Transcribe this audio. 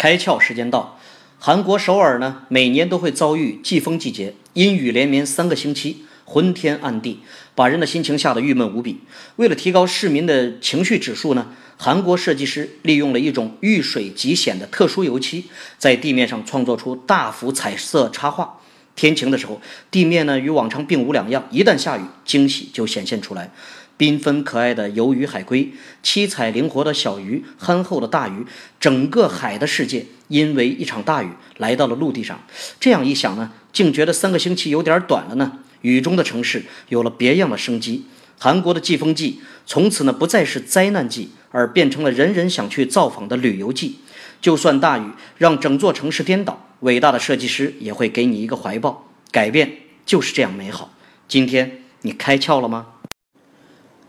开窍时间到，韩国首尔呢，每年都会遭遇季风季节，阴雨连绵三个星期，昏天暗地，把人的心情吓得郁闷无比。为了提高市民的情绪指数呢，韩国设计师利用了一种遇水即显的特殊油漆，在地面上创作出大幅彩色插画。天晴的时候，地面呢与往常并无两样；一旦下雨，惊喜就显现出来。缤纷可爱的鱿鱼海龟，七彩灵活的小鱼，憨厚的大鱼，整个海的世界因为一场大雨来到了陆地上。这样一想呢，竟觉得三个星期有点短了呢。雨中的城市有了别样的生机。韩国的季风季从此呢不再是灾难季，而变成了人人想去造访的旅游季。就算大雨让整座城市颠倒，伟大的设计师也会给你一个怀抱。改变就是这样美好。今天你开窍了吗？